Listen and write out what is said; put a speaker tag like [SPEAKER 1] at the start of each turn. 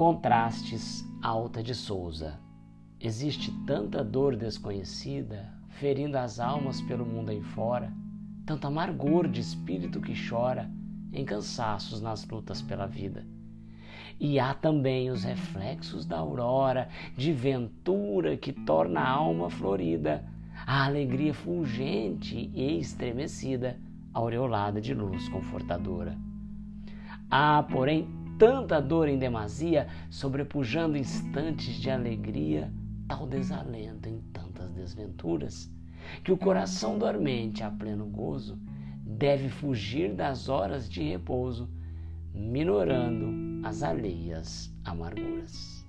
[SPEAKER 1] Contrastes Alta de Souza. Existe tanta dor desconhecida, ferindo as almas pelo mundo aí fora, tanto amargor de espírito que chora em cansaços nas lutas pela vida. E há também os reflexos da aurora, de ventura que torna a alma florida, a alegria fulgente e estremecida, aureolada de luz confortadora. Há, porém, tanta dor em demasia, sobrepujando instantes de alegria, tal desalento em tantas desventuras, que o coração dormente a pleno gozo deve fugir das horas de repouso, minorando as alheias amarguras.